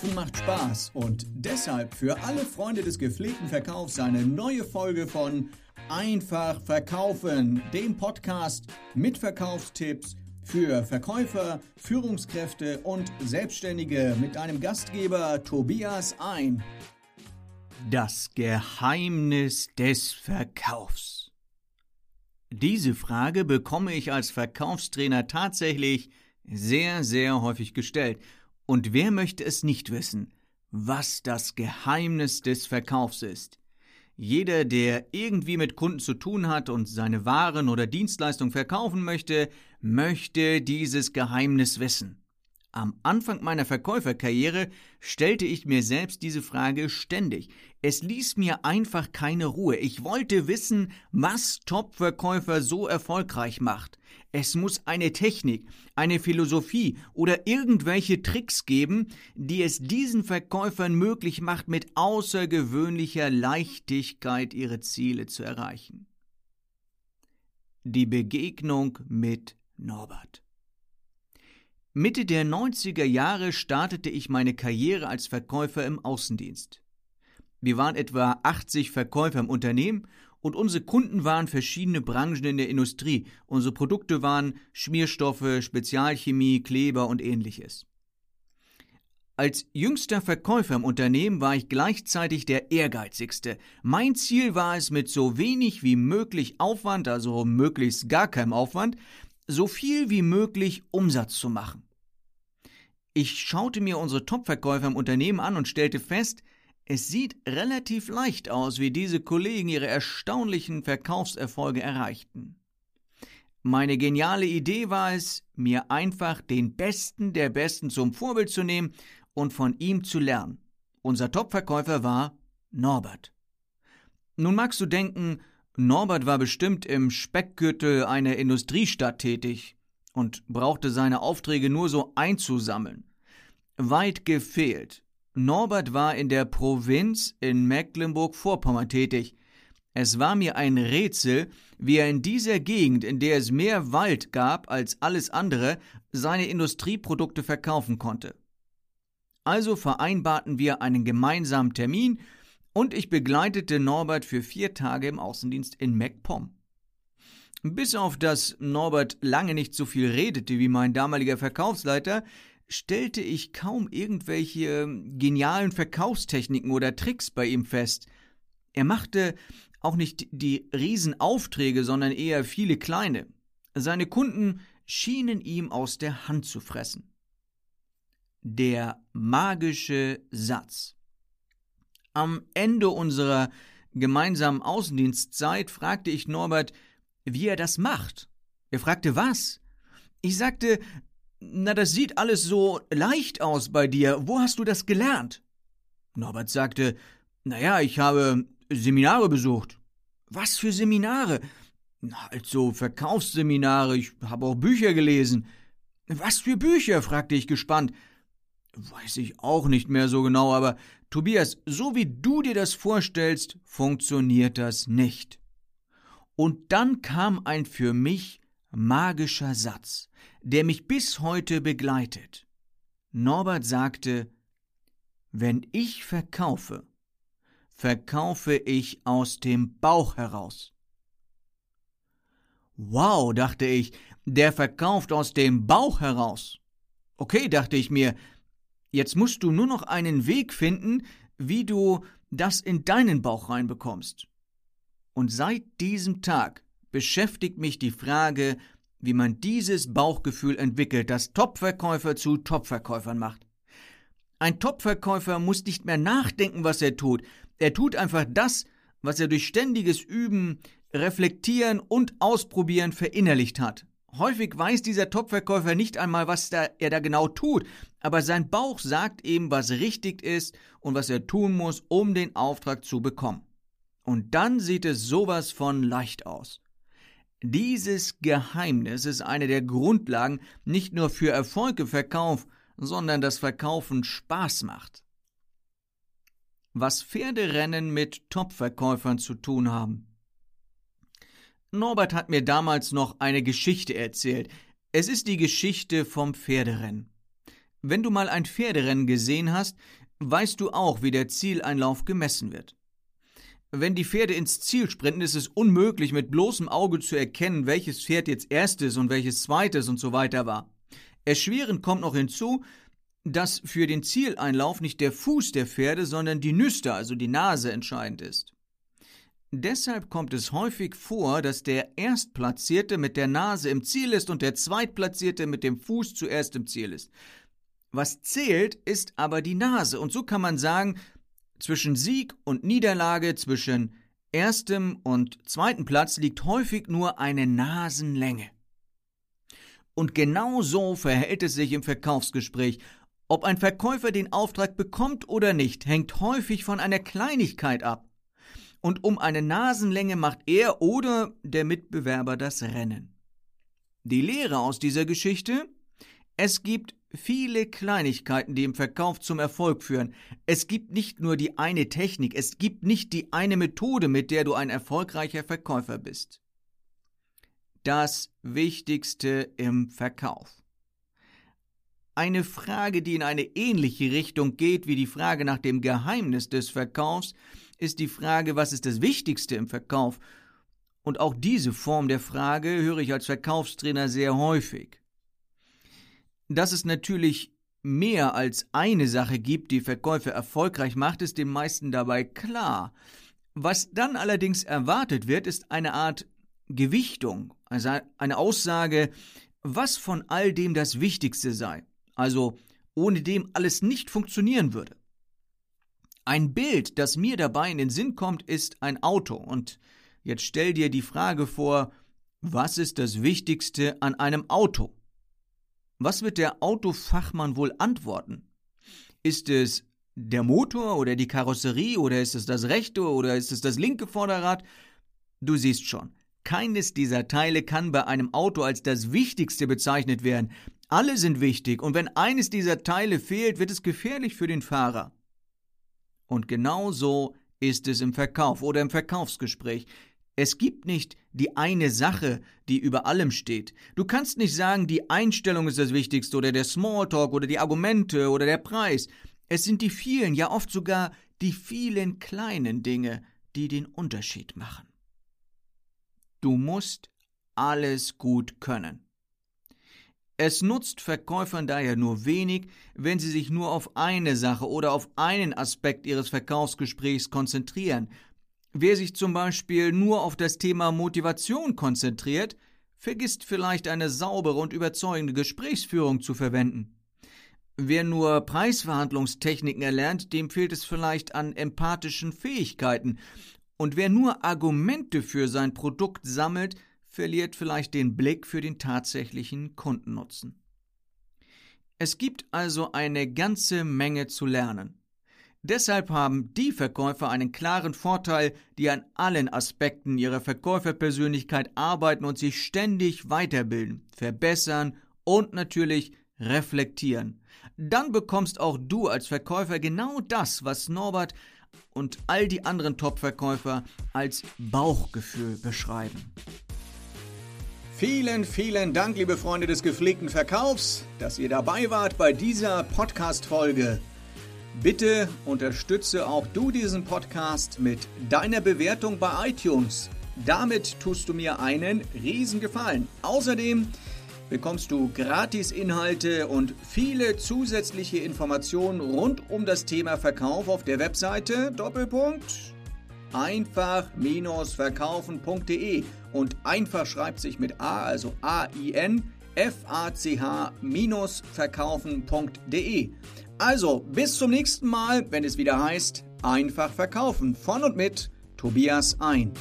Verkaufen macht Spaß und deshalb für alle Freunde des gepflegten Verkaufs eine neue Folge von Einfach Verkaufen, dem Podcast mit Verkaufstipps für Verkäufer, Führungskräfte und Selbstständige mit einem Gastgeber Tobias ein. Das Geheimnis des Verkaufs. Diese Frage bekomme ich als Verkaufstrainer tatsächlich sehr, sehr häufig gestellt. Und wer möchte es nicht wissen, was das Geheimnis des Verkaufs ist? Jeder, der irgendwie mit Kunden zu tun hat und seine Waren oder Dienstleistungen verkaufen möchte, möchte dieses Geheimnis wissen. Am Anfang meiner Verkäuferkarriere stellte ich mir selbst diese Frage ständig. Es ließ mir einfach keine Ruhe. Ich wollte wissen, was Top-Verkäufer so erfolgreich macht. Es muss eine Technik, eine Philosophie oder irgendwelche Tricks geben, die es diesen Verkäufern möglich macht, mit außergewöhnlicher Leichtigkeit ihre Ziele zu erreichen. Die Begegnung mit Norbert. Mitte der 90er Jahre startete ich meine Karriere als Verkäufer im Außendienst. Wir waren etwa 80 Verkäufer im Unternehmen und unsere Kunden waren verschiedene Branchen in der Industrie. Unsere Produkte waren Schmierstoffe, Spezialchemie, Kleber und ähnliches. Als jüngster Verkäufer im Unternehmen war ich gleichzeitig der ehrgeizigste. Mein Ziel war es, mit so wenig wie möglich Aufwand, also möglichst gar keinem Aufwand, so viel wie möglich Umsatz zu machen. Ich schaute mir unsere Topverkäufer im Unternehmen an und stellte fest, es sieht relativ leicht aus, wie diese Kollegen ihre erstaunlichen Verkaufserfolge erreichten. Meine geniale Idee war es, mir einfach den Besten der Besten zum Vorbild zu nehmen und von ihm zu lernen. Unser Topverkäufer war Norbert. Nun magst du denken, Norbert war bestimmt im Speckgürtel einer Industriestadt tätig und brauchte seine Aufträge nur so einzusammeln. Weit gefehlt. Norbert war in der Provinz in Mecklenburg-Vorpommern tätig. Es war mir ein Rätsel, wie er in dieser Gegend, in der es mehr Wald gab als alles andere, seine Industrieprodukte verkaufen konnte. Also vereinbarten wir einen gemeinsamen Termin und ich begleitete Norbert für vier Tage im Außendienst in MacPom. Bis auf das Norbert lange nicht so viel redete wie mein damaliger Verkaufsleiter, stellte ich kaum irgendwelche genialen Verkaufstechniken oder Tricks bei ihm fest. Er machte auch nicht die Riesenaufträge, sondern eher viele kleine. Seine Kunden schienen ihm aus der Hand zu fressen. Der magische Satz. Am Ende unserer gemeinsamen Außendienstzeit fragte ich Norbert, wie er das macht. Er fragte was? Ich sagte, na, das sieht alles so leicht aus bei dir. Wo hast du das gelernt? Norbert sagte, naja, ich habe Seminare besucht. Was für Seminare? Na, also Verkaufsseminare, ich habe auch Bücher gelesen. Was für Bücher? fragte ich gespannt. Weiß ich auch nicht mehr so genau, aber Tobias, so wie du dir das vorstellst, funktioniert das nicht. Und dann kam ein für mich magischer Satz, der mich bis heute begleitet. Norbert sagte, wenn ich verkaufe, verkaufe ich aus dem Bauch heraus. Wow, dachte ich, der verkauft aus dem Bauch heraus. Okay, dachte ich mir, Jetzt musst du nur noch einen Weg finden, wie du das in deinen Bauch reinbekommst. Und seit diesem Tag beschäftigt mich die Frage, wie man dieses Bauchgefühl entwickelt, das Topverkäufer zu Topverkäufern macht. Ein Topverkäufer muss nicht mehr nachdenken, was er tut. Er tut einfach das, was er durch ständiges Üben, Reflektieren und Ausprobieren verinnerlicht hat. Häufig weiß dieser Topverkäufer nicht einmal, was da, er da genau tut, aber sein Bauch sagt ihm, was richtig ist und was er tun muss, um den Auftrag zu bekommen. Und dann sieht es sowas von leicht aus. Dieses Geheimnis ist eine der Grundlagen nicht nur für Erfolg im Verkauf, sondern das Verkaufen Spaß macht. Was Pferderennen mit Topverkäufern zu tun haben. Norbert hat mir damals noch eine Geschichte erzählt. Es ist die Geschichte vom Pferderennen. Wenn du mal ein Pferderennen gesehen hast, weißt du auch, wie der Zieleinlauf gemessen wird. Wenn die Pferde ins Ziel sprinten, ist es unmöglich, mit bloßem Auge zu erkennen, welches Pferd jetzt erstes und welches zweites und so weiter war. Erschwerend kommt noch hinzu, dass für den Zieleinlauf nicht der Fuß der Pferde, sondern die Nüster, also die Nase, entscheidend ist. Deshalb kommt es häufig vor, dass der Erstplatzierte mit der Nase im Ziel ist und der Zweitplatzierte mit dem Fuß zuerst im Ziel ist. Was zählt, ist aber die Nase, und so kann man sagen, zwischen Sieg und Niederlage, zwischen erstem und zweiten Platz liegt häufig nur eine Nasenlänge. Und genau so verhält es sich im Verkaufsgespräch. Ob ein Verkäufer den Auftrag bekommt oder nicht, hängt häufig von einer Kleinigkeit ab. Und um eine Nasenlänge macht er oder der Mitbewerber das Rennen. Die Lehre aus dieser Geschichte? Es gibt viele Kleinigkeiten, die im Verkauf zum Erfolg führen. Es gibt nicht nur die eine Technik, es gibt nicht die eine Methode, mit der du ein erfolgreicher Verkäufer bist. Das Wichtigste im Verkauf. Eine Frage, die in eine ähnliche Richtung geht wie die Frage nach dem Geheimnis des Verkaufs, ist die Frage, was ist das Wichtigste im Verkauf? Und auch diese Form der Frage höre ich als Verkaufstrainer sehr häufig. Dass es natürlich mehr als eine Sache gibt, die Verkäufe erfolgreich macht, ist den meisten dabei klar. Was dann allerdings erwartet wird, ist eine Art Gewichtung, also eine Aussage, was von all dem das Wichtigste sei, also ohne dem alles nicht funktionieren würde. Ein Bild, das mir dabei in den Sinn kommt, ist ein Auto. Und jetzt stell dir die Frage vor, was ist das Wichtigste an einem Auto? Was wird der Autofachmann wohl antworten? Ist es der Motor oder die Karosserie oder ist es das rechte oder ist es das linke Vorderrad? Du siehst schon, keines dieser Teile kann bei einem Auto als das Wichtigste bezeichnet werden. Alle sind wichtig und wenn eines dieser Teile fehlt, wird es gefährlich für den Fahrer. Und genau so ist es im Verkauf oder im Verkaufsgespräch. Es gibt nicht die eine Sache, die über allem steht. Du kannst nicht sagen, die Einstellung ist das Wichtigste oder der Smalltalk oder die Argumente oder der Preis. Es sind die vielen, ja oft sogar die vielen kleinen Dinge, die den Unterschied machen. Du musst alles gut können. Es nutzt Verkäufern daher nur wenig, wenn sie sich nur auf eine Sache oder auf einen Aspekt ihres Verkaufsgesprächs konzentrieren, Wer sich zum Beispiel nur auf das Thema Motivation konzentriert, vergisst vielleicht eine saubere und überzeugende Gesprächsführung zu verwenden. Wer nur Preisverhandlungstechniken erlernt, dem fehlt es vielleicht an empathischen Fähigkeiten. Und wer nur Argumente für sein Produkt sammelt, verliert vielleicht den Blick für den tatsächlichen Kundennutzen. Es gibt also eine ganze Menge zu lernen. Deshalb haben die Verkäufer einen klaren Vorteil, die an allen Aspekten ihrer Verkäuferpersönlichkeit arbeiten und sich ständig weiterbilden, verbessern und natürlich reflektieren. Dann bekommst auch du als Verkäufer genau das, was Norbert und all die anderen Top-Verkäufer als Bauchgefühl beschreiben. Vielen, vielen Dank, liebe Freunde des gepflegten Verkaufs, dass ihr dabei wart bei dieser Podcast-Folge. Bitte unterstütze auch du diesen Podcast mit deiner Bewertung bei iTunes. Damit tust du mir einen riesen Gefallen. Außerdem bekommst du Gratis-Inhalte und viele zusätzliche Informationen rund um das Thema Verkauf auf der Webseite Doppelpunkt einfach-verkaufen.de und einfach schreibt sich mit A, also A-I-N, F-A-C-H-verkaufen.de. Also, bis zum nächsten Mal, wenn es wieder heißt, einfach verkaufen. Von und mit Tobias ein.